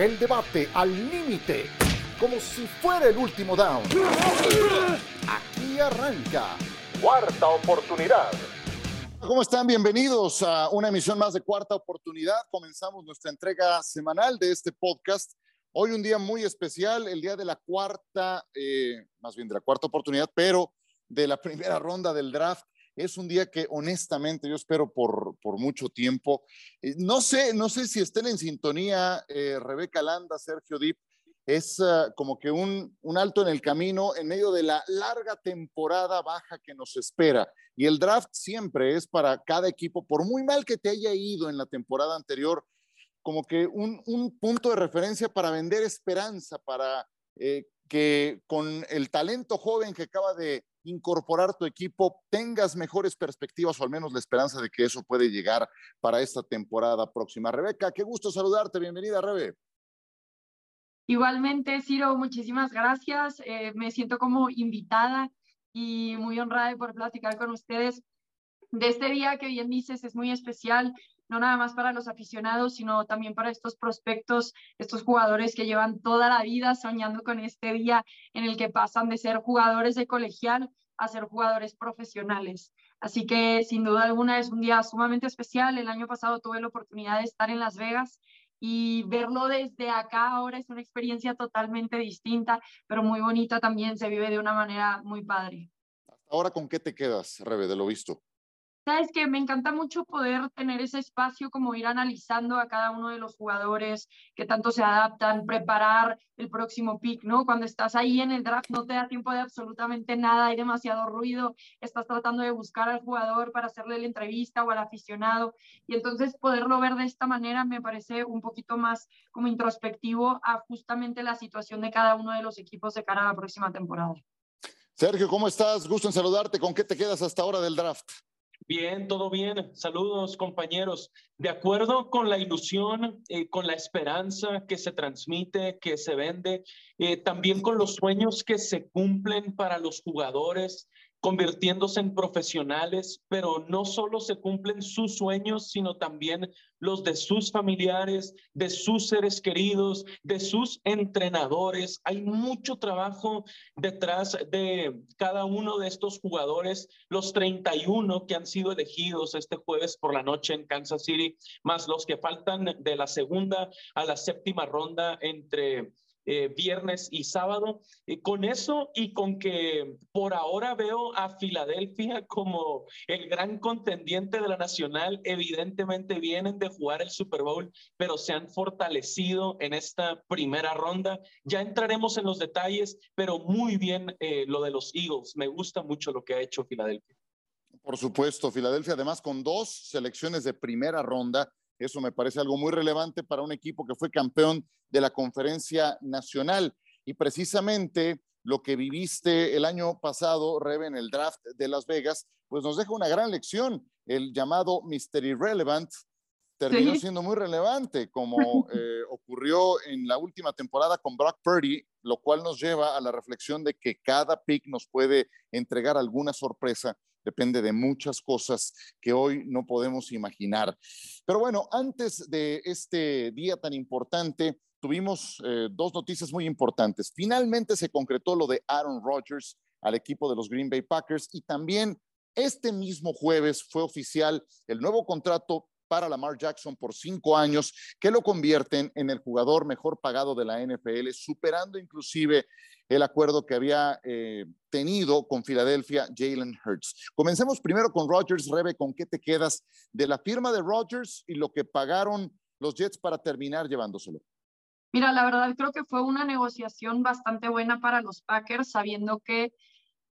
El debate al límite, como si fuera el último down. Aquí arranca. Cuarta oportunidad. ¿Cómo están? Bienvenidos a una emisión más de Cuarta Oportunidad. Comenzamos nuestra entrega semanal de este podcast. Hoy un día muy especial, el día de la cuarta, eh, más bien de la cuarta oportunidad, pero de la primera ronda del draft. Es un día que honestamente yo espero por, por mucho tiempo. Eh, no sé, no sé si estén en sintonía eh, Rebeca Landa, Sergio Dip. Es uh, como que un, un alto en el camino en medio de la larga temporada baja que nos espera. Y el draft siempre es para cada equipo, por muy mal que te haya ido en la temporada anterior, como que un, un punto de referencia para vender esperanza, para eh, que con el talento joven que acaba de incorporar tu equipo tengas mejores perspectivas o al menos la esperanza de que eso puede llegar para esta temporada próxima. Rebeca, qué gusto saludarte. Bienvenida, Rebe. Igualmente, Ciro, muchísimas gracias. Eh, me siento como invitada y muy honrada por platicar con ustedes de este día que bien dices es muy especial no nada más para los aficionados, sino también para estos prospectos, estos jugadores que llevan toda la vida soñando con este día en el que pasan de ser jugadores de colegial a ser jugadores profesionales. Así que sin duda alguna es un día sumamente especial. El año pasado tuve la oportunidad de estar en Las Vegas y verlo desde acá ahora es una experiencia totalmente distinta, pero muy bonita también, se vive de una manera muy padre. Ahora, ¿con qué te quedas, Rebe, de lo visto? Sabes que me encanta mucho poder tener ese espacio, como ir analizando a cada uno de los jugadores que tanto se adaptan, preparar el próximo pick, ¿no? Cuando estás ahí en el draft no te da tiempo de absolutamente nada, hay demasiado ruido, estás tratando de buscar al jugador para hacerle la entrevista o al aficionado, y entonces poderlo ver de esta manera me parece un poquito más como introspectivo a justamente la situación de cada uno de los equipos de cara a la próxima temporada. Sergio, ¿cómo estás? Gusto en saludarte. ¿Con qué te quedas hasta ahora del draft? Bien, todo bien. Saludos, compañeros. De acuerdo con la ilusión, eh, con la esperanza que se transmite, que se vende, eh, también con los sueños que se cumplen para los jugadores, convirtiéndose en profesionales, pero no solo se cumplen sus sueños, sino también los de sus familiares, de sus seres queridos, de sus entrenadores. Hay mucho trabajo detrás de cada uno de estos jugadores, los 31 que han sido elegidos este jueves por la noche en Kansas City, más los que faltan de la segunda a la séptima ronda entre eh, viernes y sábado. y con eso y con que por ahora veo a Filadelfia como el gran contendiente de la Nacional, evidentemente vienen de jugar el Super Bowl, pero se han fortalecido en esta primera ronda. Ya entraremos en los detalles, pero muy bien eh, lo de los Eagles. Me gusta mucho lo que ha hecho Filadelfia. Por supuesto, Filadelfia además con dos selecciones de primera ronda eso me parece algo muy relevante para un equipo que fue campeón de la conferencia nacional. Y precisamente lo que viviste el año pasado, Rebe, en el draft de Las Vegas, pues nos deja una gran lección. El llamado Mr. Irrelevant terminó siendo muy relevante, como eh, ocurrió en la última temporada con Brock Purdy, lo cual nos lleva a la reflexión de que cada pick nos puede entregar alguna sorpresa depende de muchas cosas que hoy no podemos imaginar. Pero bueno, antes de este día tan importante, tuvimos eh, dos noticias muy importantes. Finalmente se concretó lo de Aaron Rodgers al equipo de los Green Bay Packers y también este mismo jueves fue oficial el nuevo contrato para Lamar Jackson por cinco años, que lo convierten en el jugador mejor pagado de la NFL, superando inclusive el acuerdo que había eh, tenido con Filadelfia Jalen Hurts. Comencemos primero con Rodgers. Rebe, ¿con qué te quedas de la firma de Rodgers y lo que pagaron los Jets para terminar llevándoselo? Mira, la verdad creo que fue una negociación bastante buena para los Packers, sabiendo que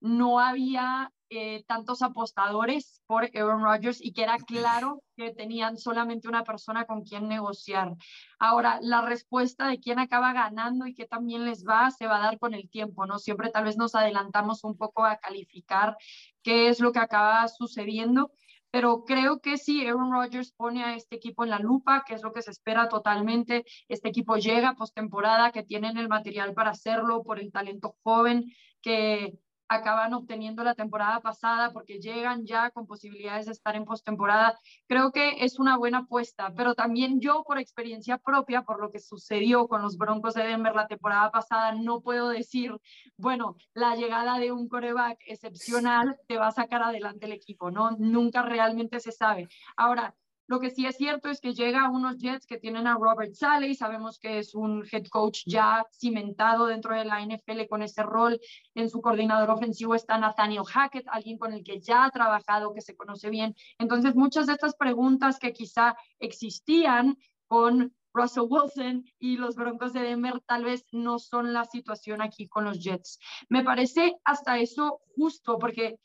no había eh, tantos apostadores por Aaron Rodgers y que era claro que tenían solamente una persona con quien negociar. Ahora, la respuesta de quién acaba ganando y qué también les va se va a dar con el tiempo, ¿no? Siempre tal vez nos adelantamos un poco a calificar qué es lo que acaba sucediendo, pero creo que sí, Aaron Rodgers pone a este equipo en la lupa, que es lo que se espera totalmente. Este equipo llega postemporada, que tienen el material para hacerlo por el talento joven que acaban obteniendo la temporada pasada porque llegan ya con posibilidades de estar en postemporada. Creo que es una buena apuesta, pero también yo por experiencia propia, por lo que sucedió con los Broncos de Denver la temporada pasada, no puedo decir, bueno, la llegada de un coreback excepcional te va a sacar adelante el equipo, ¿no? Nunca realmente se sabe. Ahora, lo que sí es cierto es que llega a unos Jets que tienen a Robert Saleh, sabemos que es un head coach ya cimentado dentro de la NFL con ese rol. En su coordinador ofensivo está Nathaniel Hackett, alguien con el que ya ha trabajado, que se conoce bien. Entonces, muchas de estas preguntas que quizá existían con Russell Wilson y los Broncos de Denver tal vez no son la situación aquí con los Jets. Me parece hasta eso justo porque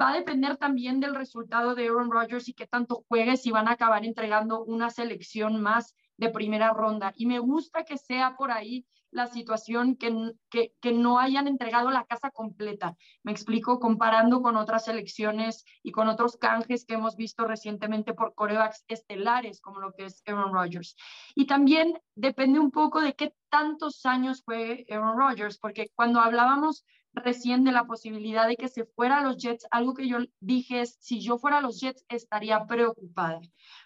va a depender también del resultado de Aaron Rodgers y qué tanto juegue si van a acabar entregando una selección más de primera ronda. Y me gusta que sea por ahí la situación que, que, que, no hayan entregado la casa completa. Me explico, comparando con otras selecciones y con otros canjes que hemos visto recientemente por corebacks estelares, como lo que es Aaron Rodgers. Y también depende un poco de qué tantos años juegue Aaron Rodgers, porque cuando hablábamos recién de la posibilidad de que se fuera a los Jets, algo que yo dije es, si yo fuera a los Jets estaría preocupada,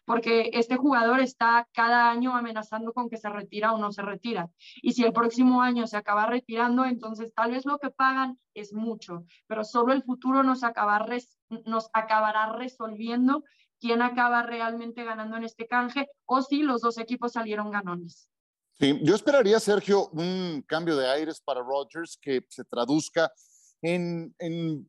porque este jugador está cada año amenazando con que se retira o no se retira. Y si el próximo año se acaba retirando, entonces tal vez lo que pagan es mucho, pero solo el futuro nos, nos acabará resolviendo quién acaba realmente ganando en este canje o si los dos equipos salieron ganones. Sí, yo esperaría, Sergio, un cambio de aires para Rodgers que se traduzca en, en,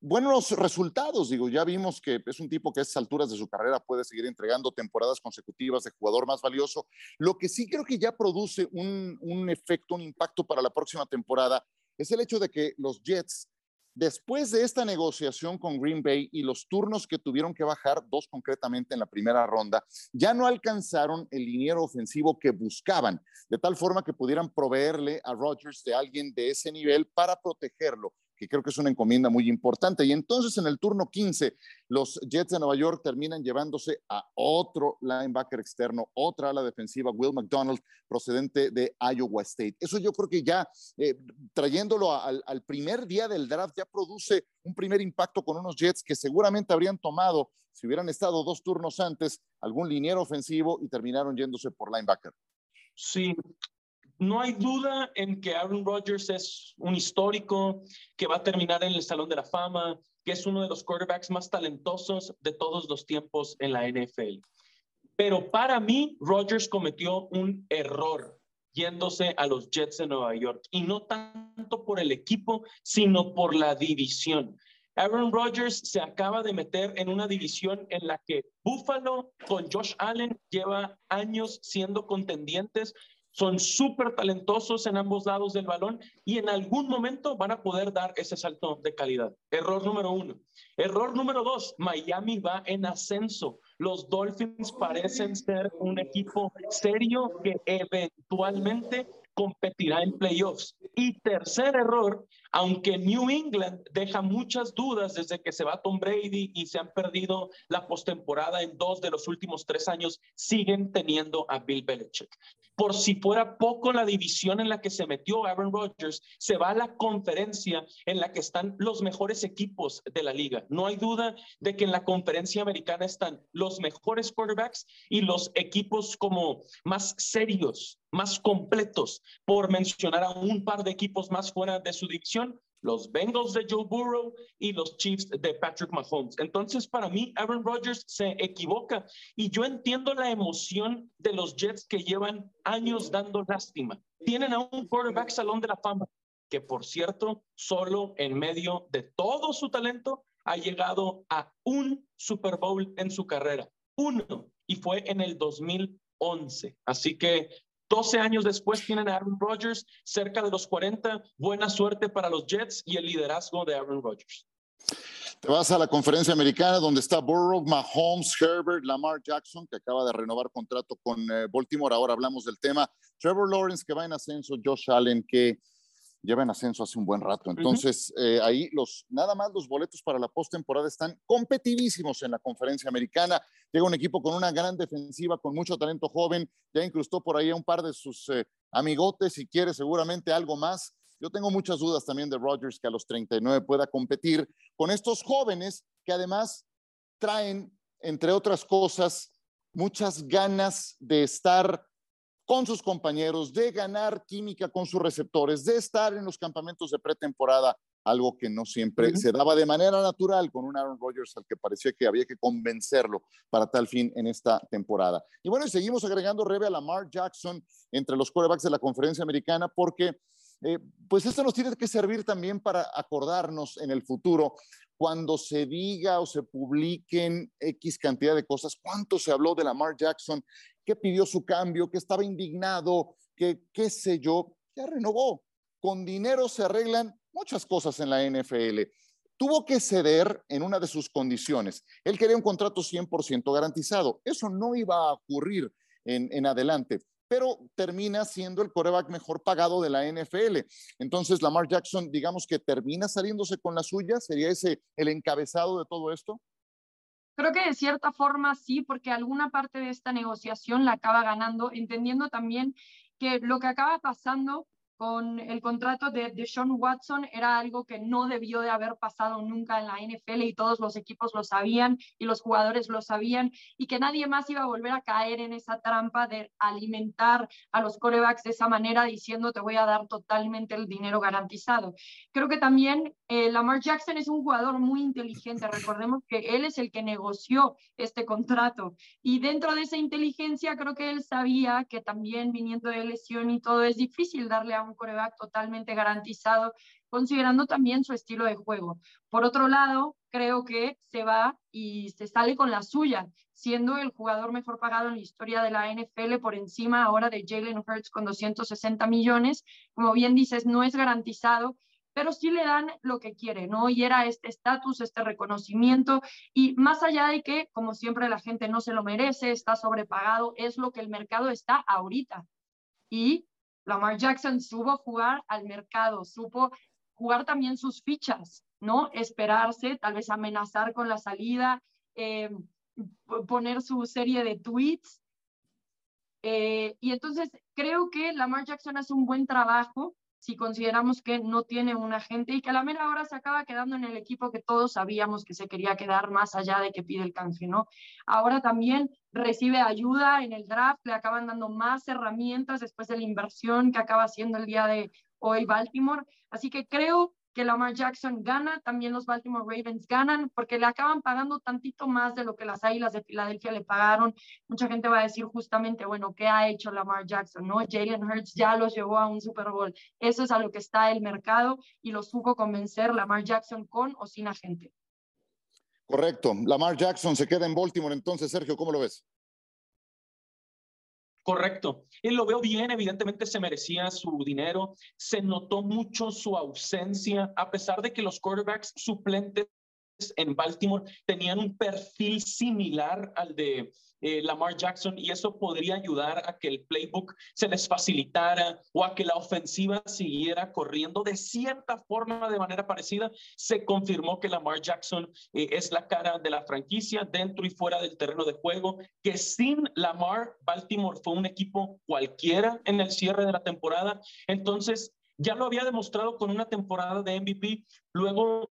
buenos resultados. Digo, ya vimos que es un tipo que a estas alturas de su carrera puede seguir entregando temporadas consecutivas de jugador más valioso. Lo que sí creo que ya produce un efecto, un impacto para la próxima temporada es el hecho de que los Jets Después de esta negociación con Green Bay y los turnos que tuvieron que bajar, dos concretamente en la primera ronda, ya no alcanzaron el liniero ofensivo que buscaban, de tal forma que pudieran proveerle a Rodgers de alguien de ese nivel para protegerlo que creo que es una encomienda muy importante. Y entonces en el turno 15, los Jets de Nueva York terminan llevándose a otro linebacker externo, otra ala defensiva, Will McDonald, procedente de Iowa State. Eso yo creo que ya eh, trayéndolo al, al primer día del draft ya produce un primer impacto con unos Jets que seguramente habrían tomado, si hubieran estado dos turnos antes, algún liniero ofensivo y terminaron yéndose por linebacker. Sí, no hay duda en que Aaron Rodgers es un histórico que va a terminar en el Salón de la Fama, que es uno de los quarterbacks más talentosos de todos los tiempos en la NFL. Pero para mí, Rodgers cometió un error yéndose a los Jets de Nueva York y no tanto por el equipo, sino por la división. Aaron Rodgers se acaba de meter en una división en la que Buffalo con Josh Allen lleva años siendo contendientes son súper talentosos en ambos lados del balón y en algún momento van a poder dar ese salto de calidad. Error número uno. Error número dos, Miami va en ascenso. Los Dolphins parecen ser un equipo serio que eventualmente competirá en playoffs. Y tercer error, aunque New England deja muchas dudas desde que se va Tom Brady y se han perdido la postemporada en dos de los últimos tres años, siguen teniendo a Bill Belichick. Por si fuera poco la división en la que se metió Aaron Rodgers, se va a la conferencia en la que están los mejores equipos de la liga. No hay duda de que en la conferencia americana están los mejores quarterbacks y los equipos como más serios, más completos, por mencionar a un par de equipos más fuera de su división los Bengals de Joe Burrow y los Chiefs de Patrick Mahomes. Entonces, para mí, Aaron Rodgers se equivoca y yo entiendo la emoción de los Jets que llevan años dando lástima. Tienen a un quarterback salón de la fama, que por cierto, solo en medio de todo su talento ha llegado a un Super Bowl en su carrera. Uno, y fue en el 2011. Así que 12 años después tienen a Aaron Rodgers, cerca de los 40. Buena suerte para los Jets y el liderazgo de Aaron Rodgers. Te vas a la conferencia americana donde está Burrow, Mahomes, Herbert, Lamar Jackson, que acaba de renovar contrato con eh, Baltimore. Ahora hablamos del tema. Trevor Lawrence, que va en ascenso, Josh Allen, que lleva en ascenso hace un buen rato. Entonces, eh, ahí los, nada más los boletos para la postemporada están competitísimos en la conferencia americana. Llega un equipo con una gran defensiva, con mucho talento joven, ya incrustó por ahí a un par de sus eh, amigotes, si quiere, seguramente algo más. Yo tengo muchas dudas también de Rodgers que a los 39 pueda competir con estos jóvenes que además traen, entre otras cosas, muchas ganas de estar con sus compañeros, de ganar química con sus receptores, de estar en los campamentos de pretemporada, algo que no siempre se daba de manera natural con un Aaron Rodgers al que parecía que había que convencerlo para tal fin en esta temporada. Y bueno, seguimos agregando Rebe a Lamar Jackson entre los quarterbacks de la conferencia americana porque eh, pues esto nos tiene que servir también para acordarnos en el futuro cuando se diga o se publiquen X cantidad de cosas, cuánto se habló de Lamar Jackson, que pidió su cambio, que estaba indignado, que qué sé yo, ya renovó. Con dinero se arreglan muchas cosas en la NFL. Tuvo que ceder en una de sus condiciones. Él quería un contrato 100% garantizado. Eso no iba a ocurrir en, en adelante pero termina siendo el coreback mejor pagado de la NFL. Entonces, Lamar Jackson, digamos que termina saliéndose con la suya, ¿sería ese el encabezado de todo esto? Creo que de cierta forma sí, porque alguna parte de esta negociación la acaba ganando, entendiendo también que lo que acaba pasando con el contrato de, de Sean Watson era algo que no debió de haber pasado nunca en la NFL y todos los equipos lo sabían y los jugadores lo sabían y que nadie más iba a volver a caer en esa trampa de alimentar a los corebacks de esa manera diciendo te voy a dar totalmente el dinero garantizado. Creo que también eh, Lamar Jackson es un jugador muy inteligente. Recordemos que él es el que negoció este contrato y dentro de esa inteligencia creo que él sabía que también viniendo de lesión y todo es difícil darle a un coreback totalmente garantizado, considerando también su estilo de juego. Por otro lado, creo que se va y se sale con la suya, siendo el jugador mejor pagado en la historia de la NFL por encima ahora de Jalen Hurts con 260 millones. Como bien dices, no es garantizado, pero sí le dan lo que quiere, ¿no? Y era este estatus, este reconocimiento, y más allá de que, como siempre, la gente no se lo merece, está sobrepagado, es lo que el mercado está ahorita. Y Lamar Jackson supo jugar al mercado, supo jugar también sus fichas, ¿no? Esperarse, tal vez amenazar con la salida, eh, poner su serie de tweets. Eh, y entonces creo que Lamar Jackson hace un buen trabajo si consideramos que no tiene un agente y que a la mera hora se acaba quedando en el equipo que todos sabíamos que se quería quedar más allá de que pide el canje, ¿no? Ahora también recibe ayuda en el draft, le acaban dando más herramientas después de la inversión que acaba haciendo el día de hoy Baltimore. Así que creo que Lamar Jackson gana, también los Baltimore Ravens ganan, porque le acaban pagando tantito más de lo que las Águilas de Filadelfia le pagaron. Mucha gente va a decir justamente, bueno, ¿qué ha hecho Lamar Jackson? ¿No? Jalen Hurts ya los llevó a un Super Bowl. Eso es a lo que está el mercado y lo supo convencer Lamar Jackson con o sin agente. Correcto. Lamar Jackson se queda en Baltimore entonces, Sergio, ¿cómo lo ves? Correcto. Él lo veo bien, evidentemente se merecía su dinero. Se notó mucho su ausencia, a pesar de que los quarterbacks suplentes en Baltimore tenían un perfil similar al de eh, Lamar Jackson y eso podría ayudar a que el playbook se les facilitara o a que la ofensiva siguiera corriendo de cierta forma de manera parecida. Se confirmó que Lamar Jackson eh, es la cara de la franquicia dentro y fuera del terreno de juego, que sin Lamar, Baltimore fue un equipo cualquiera en el cierre de la temporada. Entonces, ya lo había demostrado con una temporada de MVP, luego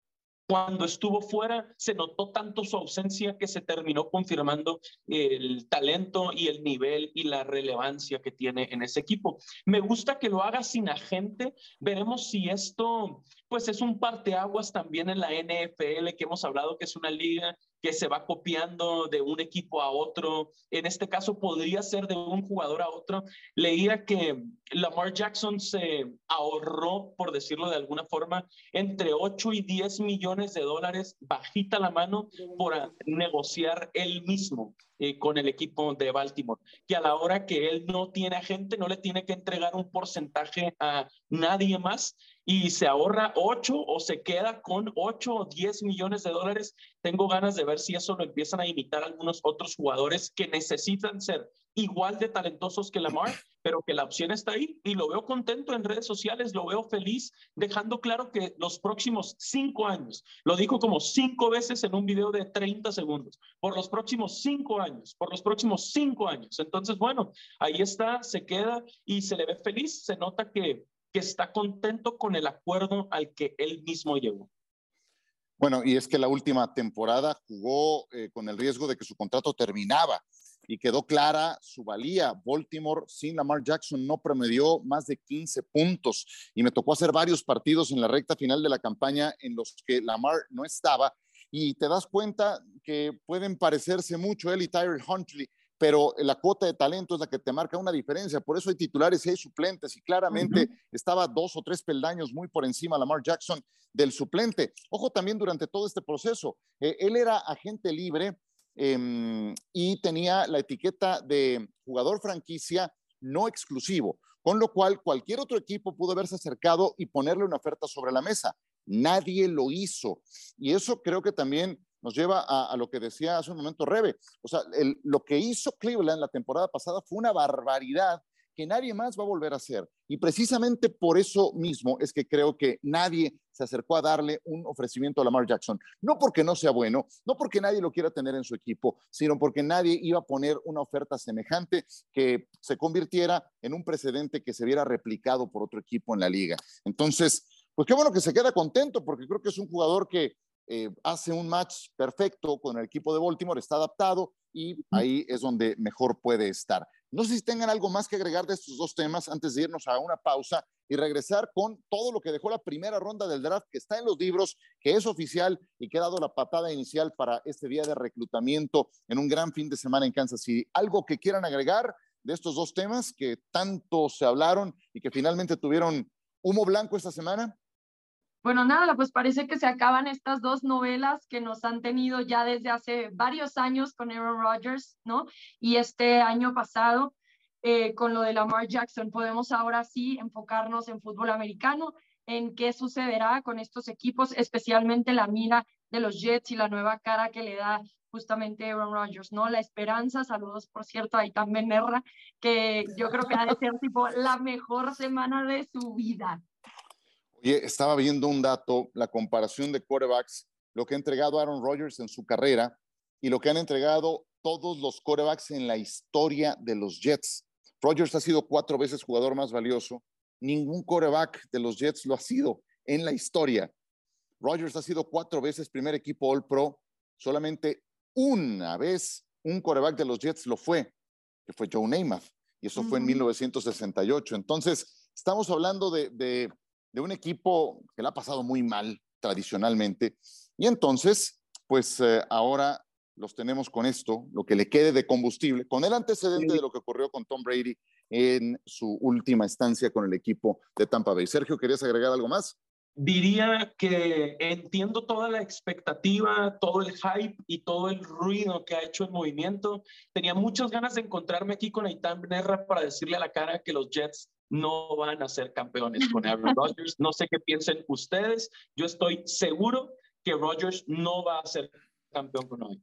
cuando estuvo fuera, se notó tanto su ausencia que se terminó confirmando el talento y el nivel y la relevancia que tiene en ese equipo. Me gusta que lo haga sin agente. Veremos si esto, pues, es un parteaguas también en la NFL, que hemos hablado que es una liga que se va copiando de un equipo a otro. En este caso podría ser de un jugador a otro. Leía que Lamar Jackson se ahorró, por decirlo de alguna forma, entre 8 y 10 millones de dólares bajita la mano por negociar él mismo. Eh, con el equipo de Baltimore, que a la hora que él no tiene agente, no le tiene que entregar un porcentaje a nadie más y se ahorra 8 o se queda con 8 o 10 millones de dólares. Tengo ganas de ver si eso lo empiezan a imitar algunos otros jugadores que necesitan ser igual de talentosos que Lamar, pero que la opción está ahí y lo veo contento en redes sociales, lo veo feliz, dejando claro que los próximos cinco años, lo dijo como cinco veces en un video de 30 segundos, por los próximos cinco años, por los próximos cinco años. Entonces, bueno, ahí está, se queda y se le ve feliz, se nota que que está contento con el acuerdo al que él mismo llegó. Bueno, y es que la última temporada jugó eh, con el riesgo de que su contrato terminaba y quedó clara su valía. Baltimore sin Lamar Jackson no promedió más de 15 puntos y me tocó hacer varios partidos en la recta final de la campaña en los que Lamar no estaba y te das cuenta que pueden parecerse mucho él y Tyler Huntley, pero la cuota de talento es la que te marca una diferencia. Por eso hay titulares y hay suplentes y claramente estaba dos o tres peldaños muy por encima Lamar Jackson del suplente. Ojo también durante todo este proceso, eh, él era agente libre Em, y tenía la etiqueta de jugador franquicia no exclusivo, con lo cual cualquier otro equipo pudo haberse acercado y ponerle una oferta sobre la mesa. Nadie lo hizo. Y eso creo que también nos lleva a, lo que decía hace un momento Rebe. O sea, lo que hizo Cleveland la temporada pasada fue una barbaridad que nadie más va a volver a hacer. Y precisamente por eso mismo es que creo que nadie se acercó a darle un ofrecimiento a Lamar Jackson. No porque no sea bueno, no porque nadie lo quiera tener en su equipo, sino porque nadie iba a poner una oferta semejante que se convirtiera en un precedente que se viera replicado por otro equipo en la liga. Entonces, pues qué bueno que se queda contento porque creo que es un jugador que eh, hace un match perfecto con el equipo de Baltimore, está adaptado y ahí es donde mejor puede estar. No sé si tengan algo más que agregar de estos dos temas antes de irnos a una pausa y regresar con todo lo que dejó la primera ronda del draft que está en los libros, que es oficial y que ha dado la patada inicial para este día de reclutamiento en un gran fin de semana en Kansas City. ¿Algo que quieran agregar de estos dos temas que tanto se hablaron y que finalmente tuvieron humo blanco esta semana? Bueno, nada, pues parece que se acaban estas dos novelas que nos han tenido ya desde hace varios años con Aaron Rodgers, ¿no? Y este año pasado eh, con lo de Lamar Jackson. Podemos ahora sí enfocarnos en fútbol americano, en qué sucederá con estos equipos, especialmente la mira de los Jets y la nueva cara que le da justamente Aaron Rodgers, ¿no? La esperanza, saludos por cierto, ahí también Erra, que yo creo que ha de ser tipo la mejor semana de su vida, Oye, estaba viendo un dato, la comparación de quarterbacks, lo que ha entregado Aaron Rodgers en su carrera y lo que han entregado todos los quarterbacks en la historia de los Jets. Rodgers ha sido cuatro veces jugador más valioso. Ningún quarterback de los Jets lo ha sido en la historia. Rodgers ha sido cuatro veces primer equipo All Pro. Solamente una vez un quarterback de los Jets lo fue, que fue Joe Namath, y eso fue en 1968. Entonces, estamos hablando de, de de un equipo que le ha pasado muy mal tradicionalmente. Y entonces, pues eh, ahora los tenemos con esto, lo que le quede de combustible, con el antecedente de lo que ocurrió con Tom Brady en su última estancia con el equipo de Tampa Bay. Sergio, ¿querías agregar algo más? Diría que entiendo toda la expectativa, todo el hype y todo el ruido que ha hecho el movimiento. Tenía muchas ganas de encontrarme aquí con Aitan Nerra para decirle a la cara que los Jets no van a ser campeones con Aaron Rodgers. No sé qué piensen ustedes. Yo estoy seguro que Rodgers no va a ser campeón con hoy.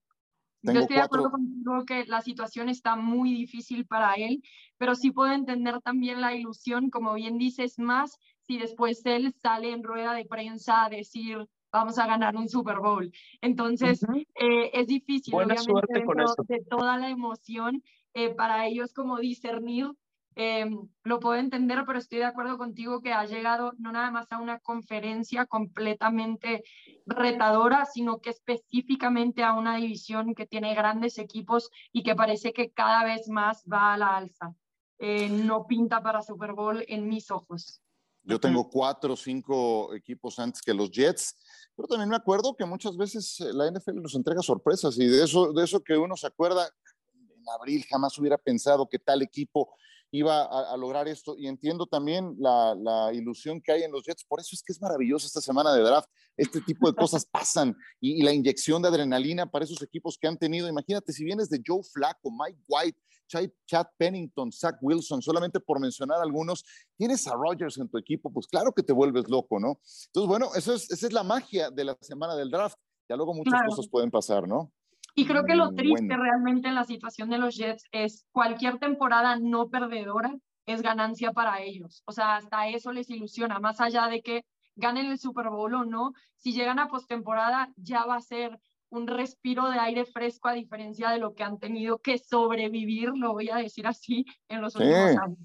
Yo estoy de acuerdo contigo que la situación está muy difícil para él, pero sí puedo entender también la ilusión, como bien dices, más si después él sale en rueda de prensa a decir vamos a ganar un Super Bowl. Entonces, eh, es difícil, obviamente, con de toda la emoción eh, para ellos como discernir Em, lo puedo entender, pero estoy de acuerdo contigo que ha llegado no nada más a una conferencia completamente retadora, sino que específicamente a una división que tiene grandes equipos y que parece que cada vez más va a la alza. Eh, no pinta para Super Bowl en mis ojos. Yo tengo cuatro o cinco equipos antes que los Jets, pero también me acuerdo que muchas veces eh, la NFL nos entrega sorpresas y de eso, de eso que uno se acuerda, en abril jamás hubiera pensado que tal equipo iba a, lograr esto. Y entiendo también la, ilusión que hay en los Jets. Por eso es que es maravilloso esta semana de draft. Este tipo de cosas pasan y, la inyección de adrenalina para esos equipos que han tenido. Imagínate si vienes de Joe Flacco, Mike White, Chad Pennington, Zach Wilson, solamente por mencionar algunos, tienes a Rodgers en tu equipo, pues claro que te vuelves loco, ¿no? Entonces, bueno, eso es, esa es la magia de la semana del draft. Ya luego muchas cosas pueden pasar, ¿no? Y creo que lo triste realmente en la situación de los Jets es cualquier temporada no perdedora es ganancia para ellos. O sea, hasta eso les ilusiona, más allá de que ganen el Super Bowl o no, si llegan a postemporada ya va a ser un respiro de aire fresco a diferencia de lo que han tenido que sobrevivir, lo voy a decir así, en los últimos años.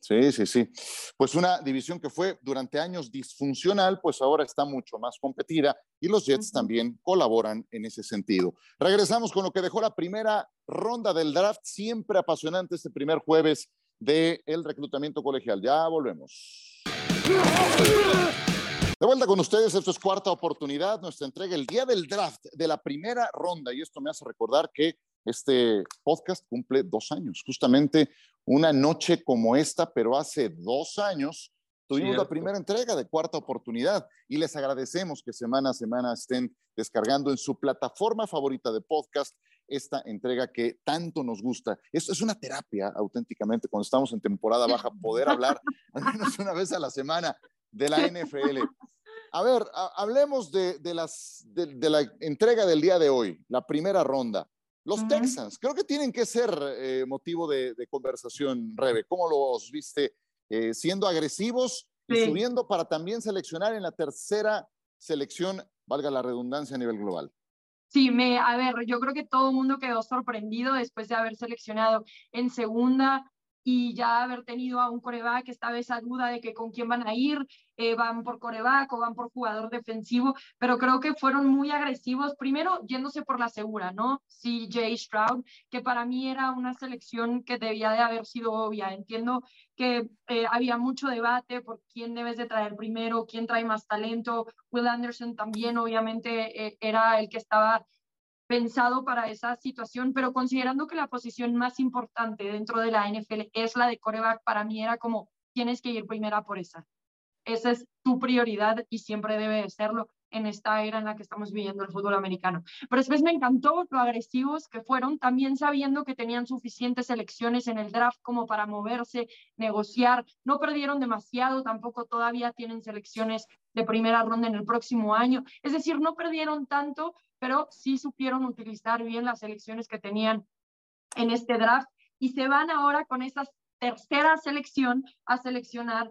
Sí, sí, sí. Pues una división que fue durante años disfuncional, pues ahora está mucho más competida y los Jets también colaboran en ese sentido. Regresamos con lo que dejó la primera ronda del draft, siempre apasionante este primer jueves del el reclutamiento colegial. Ya volvemos. De vuelta con ustedes, esto es cuarta oportunidad, nuestra entrega el día del draft de la primera ronda y esto me hace recordar que este podcast cumple dos años, justamente una noche como esta, pero hace dos años tuvimos la primera entrega de cuarta oportunidad y les agradecemos que semana a semana estén descargando en su plataforma favorita de podcast esta entrega que tanto nos gusta. Esto es una terapia auténticamente cuando estamos en temporada baja, poder hablar al menos una vez a la semana de la NFL. A ver, hablemos de, las, de la entrega del día de hoy, la primera ronda. Los Texans, creo que tienen que ser eh, motivo de, conversación, Rebe. ¿Cómo los viste eh, siendo agresivos y subiendo para también seleccionar en la tercera selección, valga la redundancia a nivel global? Sí, me, a ver, yo creo que todo el mundo quedó sorprendido después de haber seleccionado en segunda y ya haber tenido a un coreback, esta vez a duda de que con quién van a ir, eh, van por coreback o van por jugador defensivo, pero creo que fueron muy agresivos, primero yéndose por la segura, ¿no? CJ Stroud, que para mí era una selección que debía de haber sido obvia. Entiendo que eh, había mucho debate por quién debes de traer primero, quién trae más talento. Will Anderson también obviamente eh, era el que estaba pensado para esa situación, pero considerando que la posición más importante dentro de la NFL es la de coreback, para mí era como, tienes que ir primera por esa. Esa es tu prioridad y siempre debe de serlo en esta era en la que estamos viviendo el fútbol americano. Pero después me encantó lo agresivos que fueron, también sabiendo que tenían suficientes elecciones en el draft como para moverse, negociar. No perdieron demasiado, tampoco todavía tienen selecciones de primera ronda en el próximo año. Es decir, no perdieron tanto, pero sí supieron utilizar bien las elecciones que tenían en este draft y se van ahora con esa tercera selección a seleccionar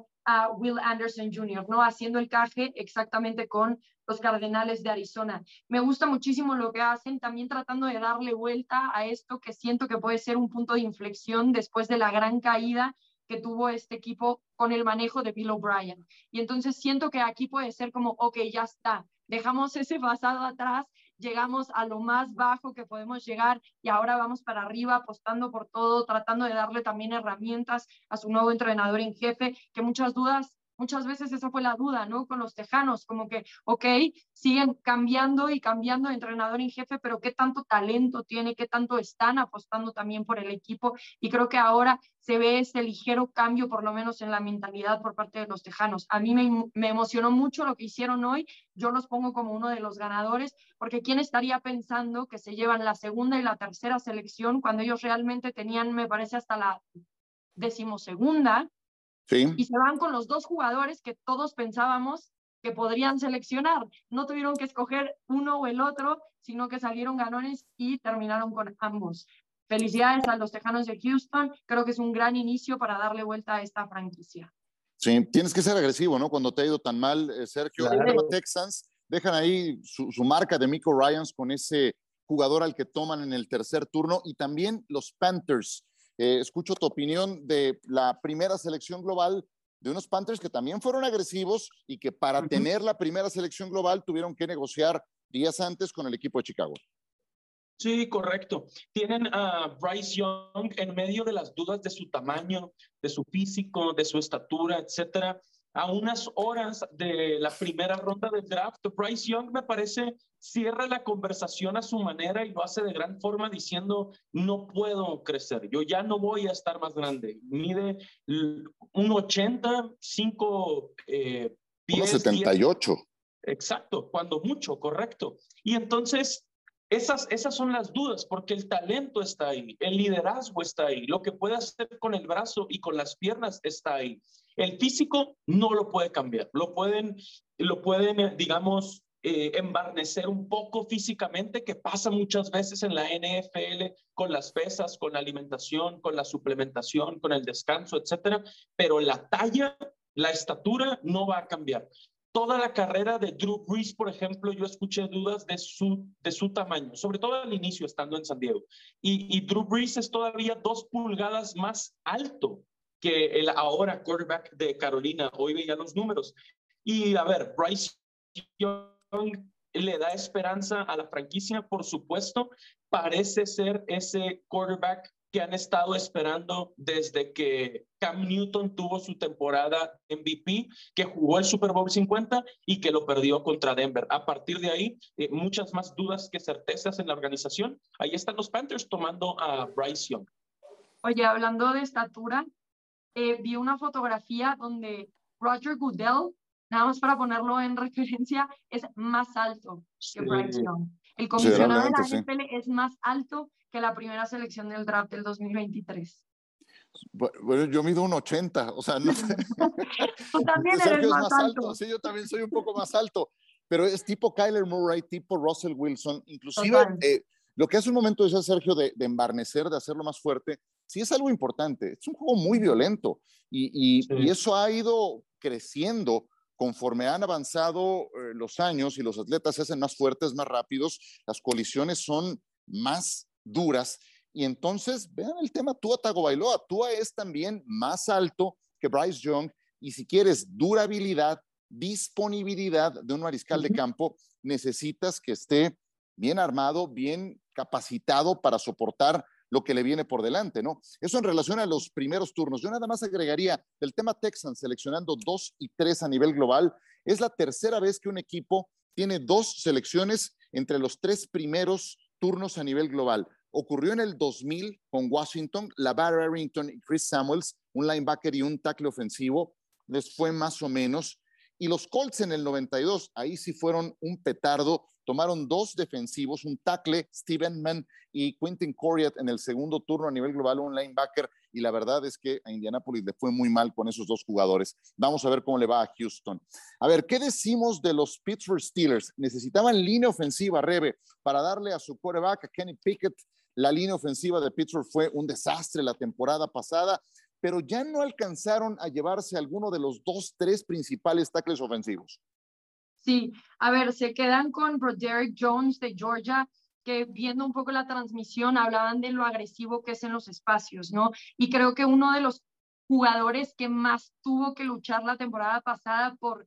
Will Anderson Jr., ¿no? Haciendo el caje exactamente con los Cardenales de Arizona. Me gusta muchísimo lo que hacen, también tratando de darle vuelta a esto que siento que puede ser un punto de inflexión después de la gran caída que tuvo este equipo con el manejo de Bill O'Brien. Y entonces siento que aquí puede ser como, ok, ya está, dejamos ese pasado atrás llegamos a lo más bajo que podemos llegar y ahora vamos para arriba apostando por todo, tratando de darle también herramientas a su nuevo entrenador en jefe, que muchas dudas Muchas veces esa fue la duda, ¿no? Con los tejanos, como que, ok, siguen cambiando y cambiando de entrenador en jefe, pero qué tanto talento tiene, qué tanto están apostando también por el equipo. Y creo que ahora se ve ese ligero cambio, por lo menos en la mentalidad por parte de los tejanos. A mí me, me emocionó mucho lo que hicieron hoy. Yo los pongo como uno de los ganadores, porque ¿quién estaría pensando que se llevan la segunda y la tercera selección cuando ellos realmente tenían, me parece, hasta la decimosegunda? Y se van con los dos jugadores que todos pensábamos que podrían seleccionar. No tuvieron que escoger uno o el otro, sino que salieron ganones y terminaron con ambos. Felicidades a los Tejanos de Houston. Creo que es un gran inicio para darle vuelta a esta franquicia. Sí, tienes que ser agresivo, ¿no? Cuando te ha ido tan mal, eh, Sergio. Los Texans dejan ahí su, su marca de Miko Ryans con ese jugador al que toman en el tercer turno y también los Panthers eh, escucho tu opinión de la primera selección global de unos Panthers que también fueron agresivos y que para tener la primera selección global tuvieron que negociar días antes con el equipo de Chicago. Sí, correcto. Tienen a Bryce Young en medio de las dudas de su tamaño, de su físico, de su estatura, etcétera a unas horas de la primera ronda del draft, Bryce Young me parece cierra la conversación a su manera y lo hace de gran forma diciendo, no puedo crecer, yo ya no voy a estar más grande. Mide un 80, 5 eh, 78. Exacto, cuando mucho, correcto. Y entonces, esas, esas son las dudas, porque el talento está ahí, el liderazgo está ahí, lo que puede hacer con el brazo y con las piernas está ahí. El físico no lo puede cambiar, lo pueden, lo pueden eh, digamos, eh, embarnecer un poco físicamente, que pasa muchas veces en la NFL con las pesas, con la alimentación, con la suplementación, con el descanso, etcétera, pero la talla, la estatura no va a cambiar. Toda la carrera de Drew Brees, por ejemplo, yo escuché dudas de su, de su tamaño, sobre todo al inicio estando en San Diego. Y, y Drew Brees es todavía dos pulgadas más alto que el ahora quarterback de Carolina. Hoy veía los números. Y a ver, Bryce Young le da esperanza a la franquicia, por supuesto. Parece ser ese quarterback que han estado esperando desde que Cam Newton tuvo su temporada MVP, que jugó el Super Bowl 50 y que lo perdió contra Denver. A partir de ahí, eh, muchas más dudas que certezas en la organización. Ahí están los Panthers tomando a Bryce Young. Oye, hablando de estatura, eh, vi una fotografía donde Roger Goodell, nada más para ponerlo en referencia, es más alto que Bryce Young. El comisionado de la NFL es más alto que la primera selección del draft del 2023. Bueno, yo mido un 80, o sea, no sé. Tú también eres más, alto. Sí, yo también soy un poco más alto, pero es tipo Kyler Murray, tipo Russell Wilson, inclusive eh, lo que hace un momento decía Sergio de, de, embarnecer, de hacerlo más fuerte, sí es algo importante, es un juego muy violento y, y, eso ha ido creciendo conforme han avanzado eh, los años y los atletas se hacen más fuertes, más rápidos, las colisiones son más duras. Y entonces, vean el tema Tua Tagovailoa. Tua es también más alto que Bryce Young y si quieres durabilidad, disponibilidad de un mariscal de campo, necesitas que esté bien armado, bien capacitado para soportar lo que le viene por delante, ¿no? Eso en relación a los primeros turnos. Yo nada más agregaría del tema Texan seleccionando dos y tres a nivel global. Es la tercera vez que un equipo tiene dos selecciones entre los tres primeros turnos a nivel global. Ocurrió en el 2000 con Washington, la Barry Arrington y Chris Samuels, un linebacker y un tackle ofensivo, les fue más o menos. Y los Colts en el 92, ahí sí fueron un petardo, tomaron dos defensivos, un tackle, Steven Mann y Quentin Coriat en el segundo turno a nivel global, un linebacker, y la verdad es que a Indianapolis le fue muy mal con esos dos jugadores. Vamos a ver cómo le va a Houston. A ver, ¿qué decimos de los Pittsburgh Steelers? Necesitaban línea ofensiva, Rebe, para darle a su quarterback, a Kenny Pickett. La línea ofensiva de Pittsburgh fue un desastre la temporada pasada, pero ya no alcanzaron a llevarse alguno de los dos, tres principales tackles ofensivos. Sí, a ver, se quedan con Broderick Jones de Georgia, que viendo un poco la transmisión hablaban de lo agresivo que es en los espacios, ¿no? Y creo que uno de los jugadores que más tuvo que luchar la temporada pasada por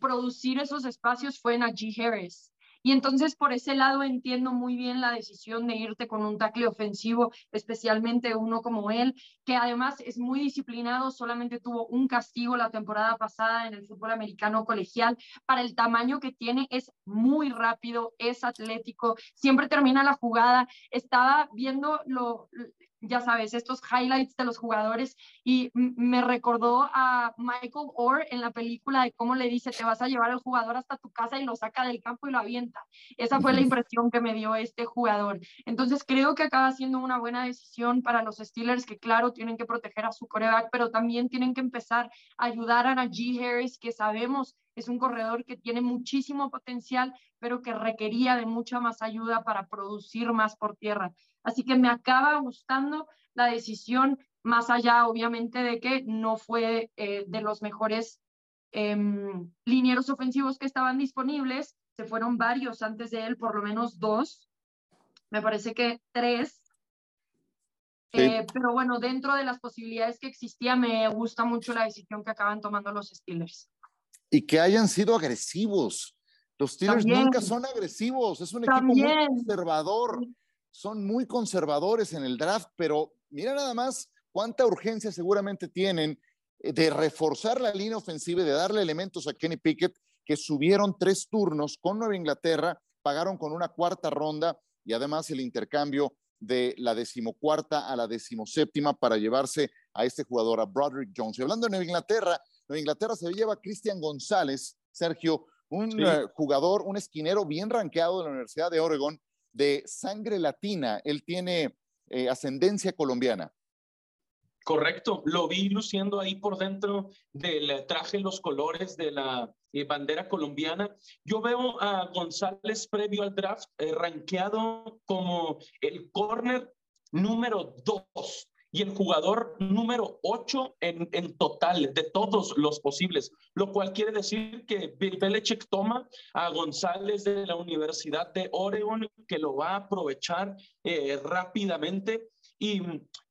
producir esos espacios fue Najee Harris. Y entonces por ese lado entiendo muy bien la decisión de irte con un tackle ofensivo, especialmente uno como él, que además es muy disciplinado, solamente tuvo un castigo la temporada pasada en el fútbol americano colegial. Para el tamaño que tiene es muy rápido, es atlético, siempre termina la jugada. Estaba viendo lo, ya sabes, estos highlights de los jugadores y me recordó a Michael Orr en la película de cómo le dice, te vas a llevar al jugador hasta tu casa y lo saca del campo y lo avienta. Esa fue la impresión que me dio este jugador. Entonces creo que acaba siendo una buena decisión para los Steelers que claro, tienen que proteger a su coreback, pero también tienen que empezar a ayudar a Najee Harris, que sabemos es un corredor que tiene muchísimo potencial, pero que requería de mucha más ayuda para producir más por tierra. Así que me acaba gustando la decisión, más allá obviamente de que no fue eh, de los mejores eh, linieros ofensivos que estaban disponibles, se fueron varios antes de él, por lo menos dos, me parece que tres. Eh, pero bueno, dentro de las posibilidades que existía, me gusta mucho la decisión que acaban tomando los Steelers. Y que hayan sido agresivos. Los Steelers nunca son agresivos, es un equipo muy conservador son muy conservadores en el draft, pero mira nada más cuánta urgencia seguramente tienen eh, de reforzar la línea ofensiva y de darle elementos a Kenny Pickett, que subieron tres turnos con Nueva Inglaterra, pagaron con una cuarta ronda y además el intercambio de la decimocuarta a la decimoséptima para llevarse a este jugador, a Broderick Jones. Y hablando de Nueva Inglaterra, Nueva Inglaterra se lleva a Cristian González, Sergio, un eh, jugador, un esquinero bien rankeado de la Universidad de Oregon, de sangre latina, él tiene eh, ascendencia colombiana. Correcto, lo vi luciendo ahí por dentro del traje, los colores de la eh, bandera colombiana. Yo veo a González previo al draft eh, como el corner número dos y el jugador número 8 en, en, total de todos los posibles, lo cual quiere decir que Bill Belichick toma a González de la Universidad de Oregon, que lo va a aprovechar eh, rápidamente. Y,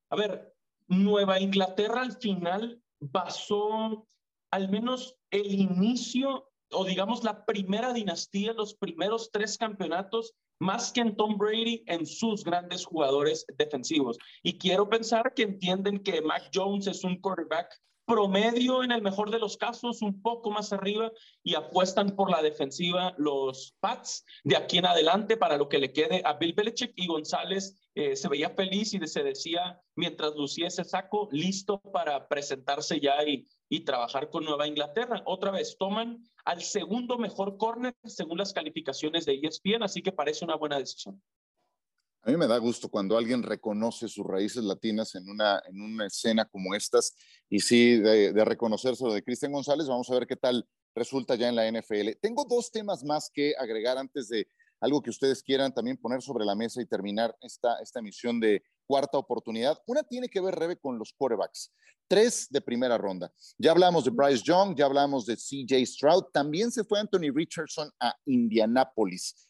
a ver, Nueva Inglaterra al final basó al menos el inicio o digamos la primera dinastía, los primeros tres campeonatos, más que en Tom Brady, en sus grandes jugadores defensivos. Y quiero pensar que entienden que Mac Jones es un quarterback promedio en el mejor de los casos, un poco más arriba, y apuestan por la defensiva los Pats de aquí en adelante para lo que le quede a Bill Belichick y González eh, se veía feliz y se decía mientras lucía ese saco, listo para presentarse ya y, y trabajar con Nueva Inglaterra. Otra vez, toman al segundo mejor corner según las calificaciones de ESPN, así que parece una buena decisión. A mí me da gusto cuando alguien reconoce sus raíces latinas en una, en una escena como estas. Y sí, de, de reconocerse lo de Cristian González, vamos a ver qué tal resulta ya en la NFL. Tengo dos temas más que agregar antes de algo que ustedes quieran también poner sobre la mesa y terminar esta, esta emisión de cuarta oportunidad. Una tiene que ver, Rebe, con los quarterbacks. Tres de primera ronda. Ya hablamos de Bryce Young, ya hablamos de CJ Stroud. También se fue Anthony Richardson a Indianapolis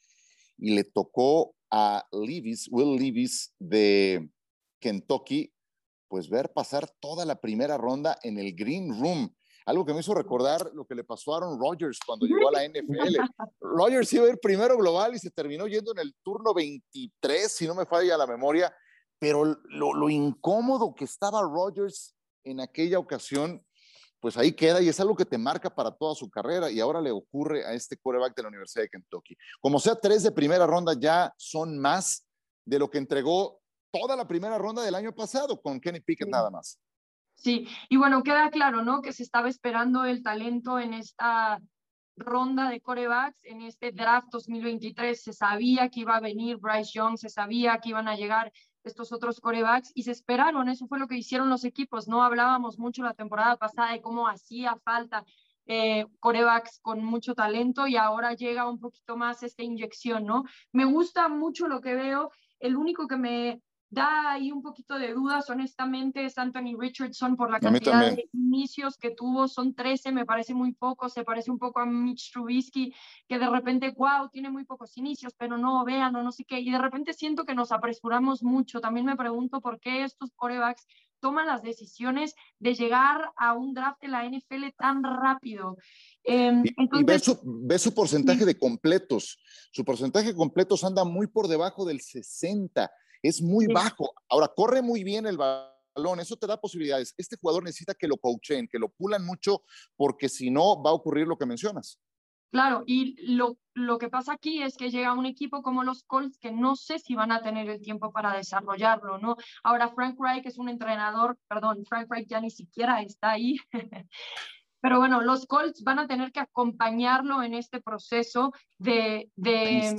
y le tocó a Levis, Will Levis de Kentucky, pues ver pasar toda la primera ronda en el Green Room algo que me hizo recordar lo que le pasó a Aaron Rodgers cuando llegó a la NFL. Rodgers iba a ir primero global y se terminó yendo en el turno 23, si no me falla la memoria, pero lo, lo incómodo que estaba Rodgers en aquella ocasión, pues ahí queda y es algo que te marca para toda su carrera y ahora le ocurre a este quarterback de la Universidad de Kentucky. Como sea, tres de primera ronda ya son más de lo que entregó toda la primera ronda del año pasado con Kenny Pickett nada más. Sí, y bueno, queda claro, ¿no? Que se estaba esperando el talento en esta ronda de corebacks, en este draft 2023. Se sabía que iba a venir Bryce Young, se sabía que iban a llegar estos otros corebacks y se esperaron. Eso fue lo que hicieron los equipos. No hablábamos mucho la temporada pasada de cómo hacía falta eh, corebacks con mucho talento y ahora llega un poquito más esta inyección, ¿no? Me gusta mucho lo que veo. El único que me da ahí un poquito de dudas, honestamente, es Anthony Richardson por la cantidad de inicios que tuvo, son 13, me parece muy poco, se parece un poco a Mitch Trubisky, que de repente, wow, tiene muy pocos inicios, pero no, vean, o no sé qué, y de repente siento que nos apresuramos mucho, también me pregunto por qué estos corebacks toman las decisiones de llegar a un draft de la NFL tan rápido. Eh, entonces, ve, su, porcentaje de completos. Su porcentaje de completos anda muy por debajo del 60 es muy bajo. Ahora, corre muy bien el balón, eso te da posibilidades. Este jugador necesita que lo coachen, que lo pulan mucho, porque si no, va a ocurrir lo que mencionas. Claro, y lo, lo que pasa aquí es que llega un equipo como los Colts que no sé si van a tener el tiempo para desarrollarlo, ¿no? Ahora Frank Reich es un entrenador, perdón, Frank Reich ya ni siquiera está ahí. Pero bueno, los Colts van a tener que acompañarlo en este proceso de, de,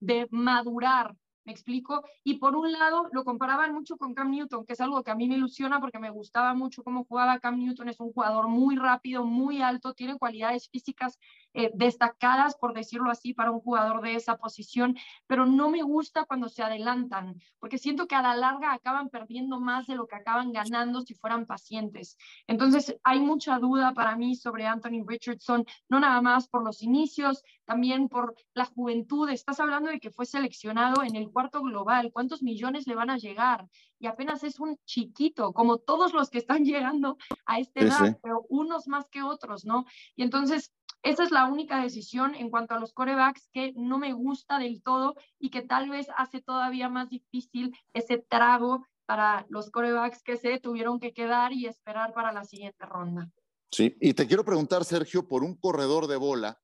de madurar, ¿Me explico? Y por un lado lo comparaban mucho con Cam Newton, que es algo que a mí me ilusiona porque me gustaba mucho cómo jugaba Cam Newton. Es un jugador muy rápido, muy alto, tiene cualidades físicas eh, destacadas, por decirlo así, para un jugador de esa posición, pero no me gusta cuando se adelantan, porque siento que a la larga acaban perdiendo más de lo que acaban ganando si fueran pacientes. Entonces hay mucha duda para mí sobre Anthony Richardson, no nada más por los inicios, también por la juventud. Estás hablando de que fue seleccionado en el cuarto global. ¿Cuántos millones le van a llegar? Y apenas es un chiquito, como todos los que están llegando a este edad, pero unos más que otros, ¿no? Y entonces, esa es la única decisión en cuanto a los corebacks que no me gusta del todo y que tal vez hace todavía más difícil ese trago para los corebacks que se tuvieron que quedar y esperar para la siguiente ronda. Sí, y te quiero preguntar, Sergio, por un corredor de bola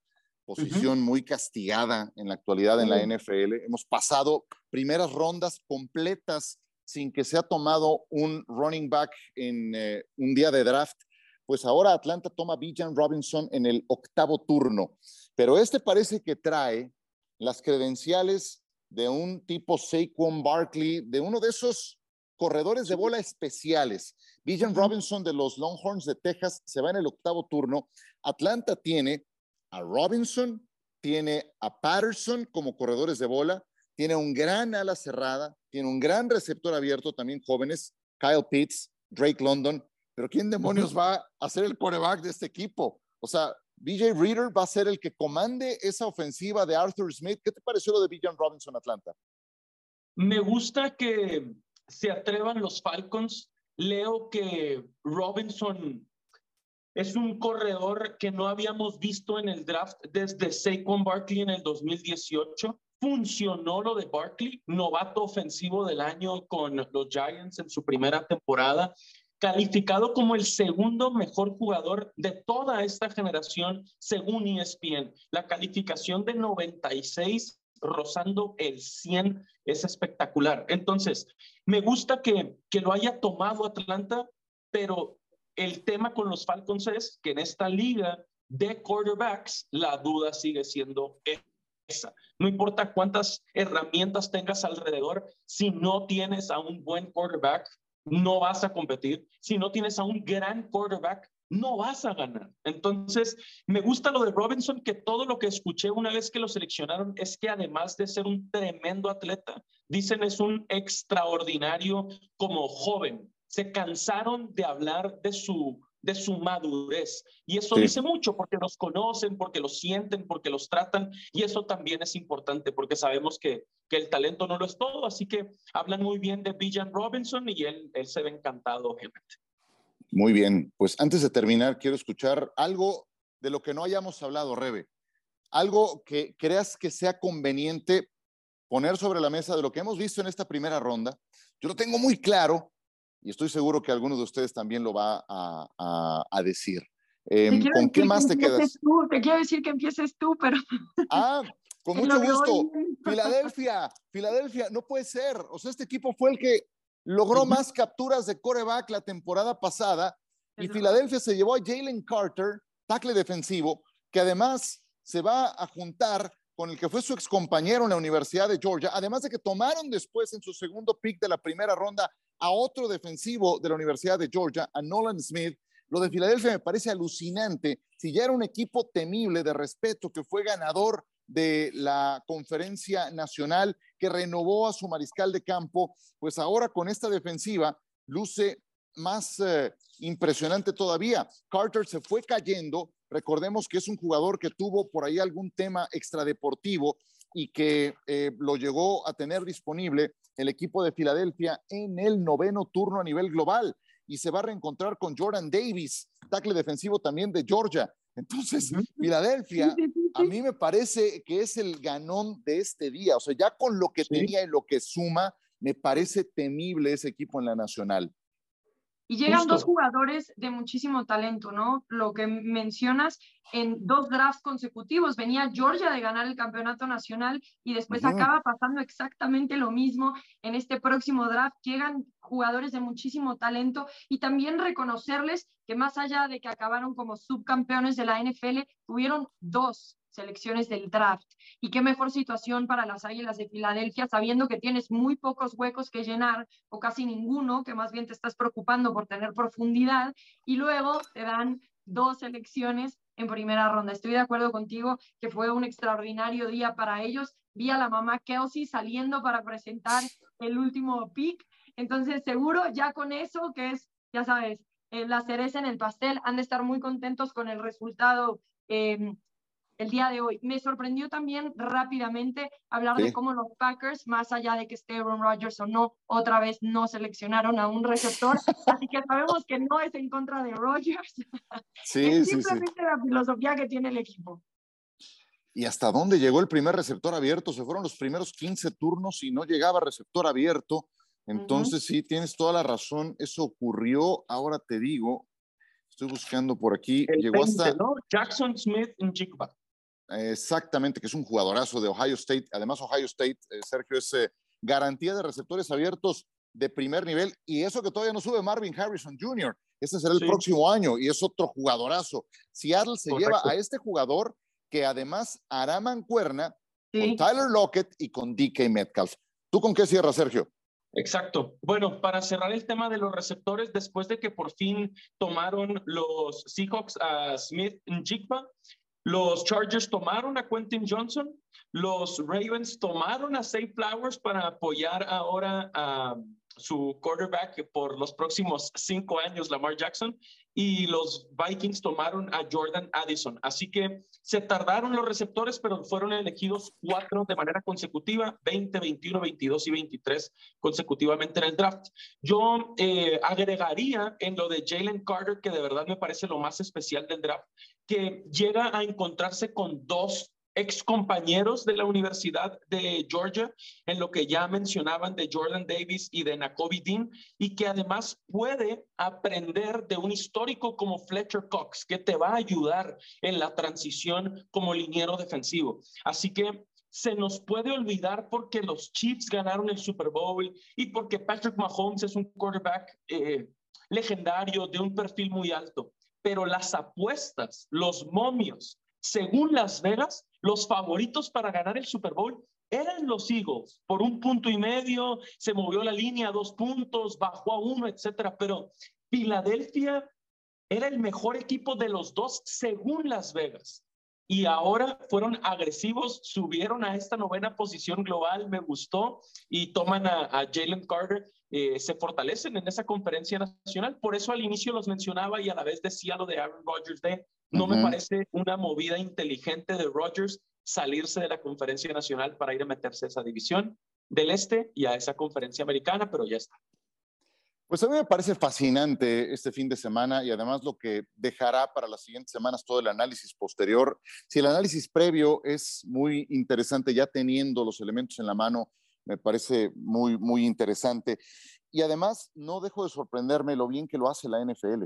posición muy castigada en la actualidad en la NFL. Hemos pasado primeras rondas completas sin que se ha tomado un running back en eh, un día de draft. Pues ahora Atlanta toma Bijan Robinson en el octavo turno. Pero este parece que trae las credenciales de un tipo Saquon Barkley, de uno de esos corredores de bola especiales. Bijan Robinson de los Longhorns de Texas se va en el octavo turno. Atlanta tiene a Robinson, tiene a Patterson como corredores de bola, tiene un gran ala cerrada, tiene un gran receptor abierto, también jóvenes, Kyle Pitts, Drake London, pero ¿quién demonios va a ser el quarterback de este equipo? O sea, BJ Reader va a ser el que comande esa ofensiva de Arthur Smith. ¿Qué te pareció lo de Bijan Robinson Atlanta? Me gusta que se atrevan los Falcons leo que Robinson es un corredor que no habíamos visto en el draft desde Saquon Barkley en el 2018. Funcionó lo de Barkley, novato ofensivo del año con los Giants en su primera temporada, calificado como el segundo mejor jugador de toda esta generación según ESPN. La calificación de 96 rozando el 100 es espectacular. Entonces, me gusta que, que lo haya tomado Atlanta, pero el tema con los Falcons es que en esta liga de quarterbacks, la duda sigue siendo esa. No importa cuántas herramientas tengas alrededor, si no tienes a un buen quarterback, no vas a competir. Si no tienes a un gran quarterback, no vas a ganar. Entonces, me gusta lo de Robinson, que todo lo que escuché una vez que lo seleccionaron es que además de ser un tremendo atleta, dicen es un extraordinario como joven se cansaron de hablar de su, de su madurez. Y eso dice mucho porque los conocen, porque los sienten, porque los tratan. Y eso también es importante porque sabemos que, que el talento no lo es todo. Así que hablan muy bien de Bijan Robinson y él, él se ve encantado, obviamente. Muy bien. Pues antes de terminar, quiero escuchar algo de lo que no hayamos hablado, Rebe. Algo que creas que sea conveniente poner sobre la mesa de lo que hemos visto en esta primera ronda. Yo lo tengo muy claro, y estoy seguro que alguno de ustedes también lo va a, decir. Em, ¿Con qué más te quedas? te quiero decir que empieces tú, pero... Ah, con mucho gusto. Filadelfia, Filadelfia, no puede ser. O sea, este equipo fue el que logró más capturas de coreback la temporada pasada y Filadelfia se llevó a Jalen Carter, tackle defensivo, que además se va a juntar con el que fue su excompañero en la Universidad de Georgia, además de que tomaron después en su segundo pick de la primera ronda a otro defensivo de la Universidad de Georgia, a Nolan Smith. Lo de Filadelfia me parece alucinante. Si ya era un equipo temible de respeto que fue ganador de la conferencia nacional, que renovó a su mariscal de campo, pues ahora con esta defensiva luce más eh, impresionante todavía. Carter se fue cayendo. Recordemos que es un jugador que tuvo por ahí algún tema extradeportivo y que eh, lo llegó a tener disponible el equipo de Filadelfia en el noveno turno a nivel global y se va a reencontrar con Jordan Davis, tackle defensivo también de Georgia. Entonces, Filadelfia, a mí me parece que es el ganón de este día. O sea, ya con lo que tenía y lo que suma, me parece temible ese equipo en la nacional. Y llegan dos jugadores de muchísimo talento, ¿no? Lo que mencionas, en dos drafts consecutivos venía Georgia de ganar el campeonato nacional y después acaba pasando exactamente lo mismo en este próximo draft. Llegan jugadores de muchísimo talento y también reconocerles que más allá de que acabaron como subcampeones de la NFL, tuvieron dos selecciones del draft. Y qué mejor situación para las Águilas de Filadelfia, sabiendo que tienes muy pocos huecos que llenar o casi ninguno, que más bien te estás preocupando por tener profundidad, y luego te dan dos selecciones en primera ronda. Estoy de acuerdo contigo que fue un extraordinario día para ellos. Vi a la mamá Kelsey saliendo para presentar el último pick. Entonces, seguro ya con eso, que es, ya sabes, eh, la cereza en el pastel, han de estar muy contentos con el resultado eh, el día de hoy. Me sorprendió también rápidamente hablar de cómo los Packers, más allá de que esté Aaron Rodgers o no, otra vez no seleccionaron a un receptor. Así que sabemos que no es en contra de Rodgers. Sí, es simplemente la filosofía que tiene el equipo. ¿Y hasta dónde llegó el primer receptor abierto? Se fueron los primeros 15 turnos y no llegaba receptor abierto. Entonces, sí, tienes toda la razón. Eso ocurrió. Ahora te digo, estoy buscando por aquí. llegó hasta. Jackson Smith en Chicago. Exactamente, que es un jugadorazo de Ohio State. Además, Ohio State, eh, Sergio, es eh, garantía de receptores abiertos de primer nivel. Y eso que todavía no sube Marvin Harrison Jr. Ese será el próximo año y es otro jugadorazo. Seattle se lleva a este jugador que además hará mancuerna con Tyler Lockett y con DK Metcalf. ¿Tú con qué cierras, Sergio? Exacto. Bueno, para cerrar el tema de los receptores, después de que por fin tomaron los Seahawks a Smith Jigba, los Chargers tomaron a Quentin Johnson, los Ravens tomaron a Safe Flowers para apoyar ahora a su quarterback por los próximos cinco años, Lamar Jackson, y los Vikings tomaron a Jordan Addison. Así que se tardaron los receptores, pero fueron elegidos cuatro de manera consecutiva, 20, 21, 22 y 23 consecutivamente en el draft. Yo eh, agregaría en lo de Jalen Carter, que de verdad me parece lo más especial del draft, que llega a encontrarse con dos ex compañeros de la Universidad de Georgia, en lo que ya mencionaban de Jordan Davis y de Nakobe Dean, y que además puede aprender de un histórico como Fletcher Cox, que te va a ayudar en la transición como liniero defensivo. Así que se nos puede olvidar porque los Chiefs ganaron el Super Bowl y porque Patrick Mahomes es un quarterback eh, legendario de un perfil muy alto. Pero las apuestas, los momios, según Las Vegas, los favoritos para ganar el Super Bowl eran los Eagles por un punto y medio, se movió la línea a dos puntos, bajó a uno, etcétera. Pero Filadelfia era el mejor equipo de los dos según Las Vegas. Y ahora fueron agresivos, subieron a esta novena posición global, me gustó, y toman a, Jalen Carter, eh, se fortalecen en esa conferencia nacional. Por eso al inicio los mencionaba y a la vez decía lo de Aaron Rodgers de no me parece una movida inteligente de Rodgers salirse de la conferencia nacional para ir a meterse a esa división del este y a esa conferencia americana, pero ya está. Pues a mí me parece fascinante este fin de semana y además lo que dejará para las siguientes semanas todo el análisis posterior. Si el análisis previo es muy interesante, ya teniendo los elementos en la mano, me parece muy, muy interesante. Y además, no dejo de sorprenderme lo bien que lo hace la NFL.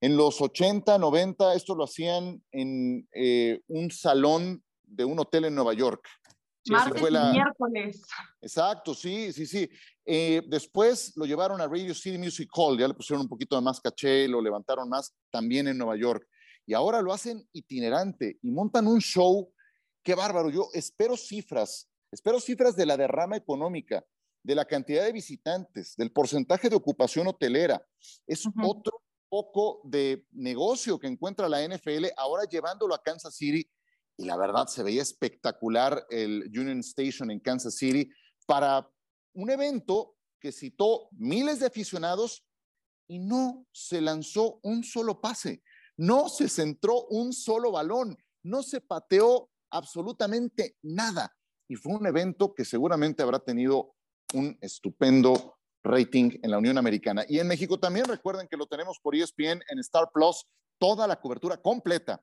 En los 80, 90, esto lo hacían en eh, un salón de un hotel en Nueva York. Martes y miércoles. Exacto, sí, sí, sí. Eh, después lo llevaron a Radio City Music Hall, ya le pusieron un poquito de más caché, lo levantaron más también en Nueva York. Y ahora lo hacen itinerante y montan un show. Qué bárbaro. Yo espero cifras, espero cifras de la derrama económica, de la cantidad de visitantes, del porcentaje de ocupación hotelera. Es otro poco de negocio que encuentra la NFL ahora llevándolo a Kansas City. Y la verdad se veía espectacular el Union Station en Kansas City para un evento que citó miles de aficionados y no se lanzó un solo pase, no se centró un solo balón, no se pateó absolutamente nada. Y fue un evento que seguramente habrá tenido un estupendo rating en la Unión Americana. Y en México también recuerden que lo tenemos por ESPN en Star Plus, toda la cobertura completa.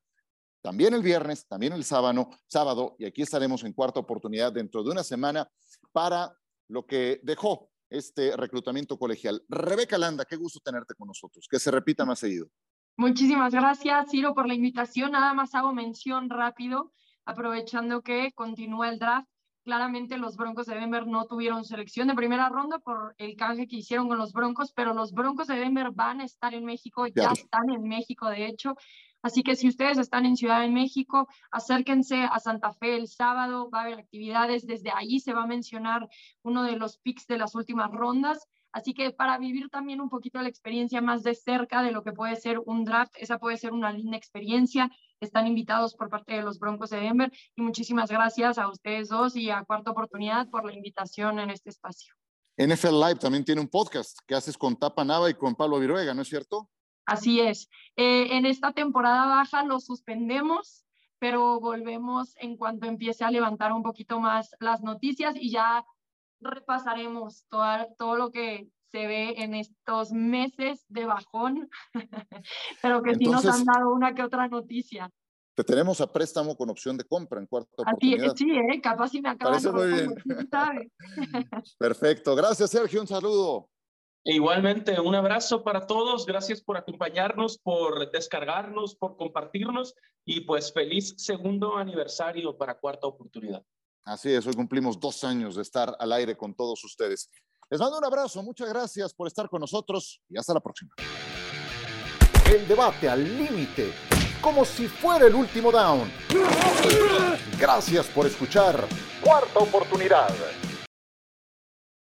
También el viernes, también el sábado, sábado, y aquí estaremos en cuarta oportunidad dentro de una semana para lo que dejó este reclutamiento colegial. Rebeca Landa, qué gusto tenerte con nosotros, que se repita más seguido. Muchísimas gracias, Ciro, por la invitación. Nada más hago mención rápido, aprovechando que continúa el draft Claramente los Broncos de Denver no tuvieron selección de primera ronda por el canje que hicieron con los Broncos, pero los Broncos de Denver van a estar en México, ya están en México de hecho. Así que si ustedes están en Ciudad de México, acérquense a Santa Fe el sábado, va a haber actividades, desde ahí se va a mencionar uno de los picks de las últimas rondas Así que para vivir también un poquito la experiencia más de cerca de lo que puede ser un draft, esa puede ser una linda experiencia. Están invitados por parte de los Broncos de Denver y muchísimas gracias a ustedes dos y a Cuarta Oportunidad por la invitación en este espacio. NFL Live también tiene un podcast que haces con Tapa Nava y con Pablo Viruega, ¿no es cierto? Así es. Eh, en esta temporada baja lo suspendemos, pero volvemos en cuanto empiece a levantar un poquito más las noticias y ya repasaremos todo, todo lo que se ve en estos meses de bajón, pero que sí nos han dado una que otra noticia. Te tenemos a préstamo con opción de compra en cuarta oportunidad. Sí, ¿eh? capaz si me acabas de muy bien. Perfecto. Gracias, Sergio. Un saludo. E igualmente, un abrazo para todos. Gracias por acompañarnos, por descargarnos, por compartirnos y pues feliz segundo aniversario para cuarta oportunidad. Así es, hoy cumplimos dos años de estar al aire con todos ustedes. Les mando un abrazo, muchas gracias por estar con nosotros y hasta la próxima. El debate al límite, como si fuera el último down. Gracias por escuchar. Cuarta oportunidad.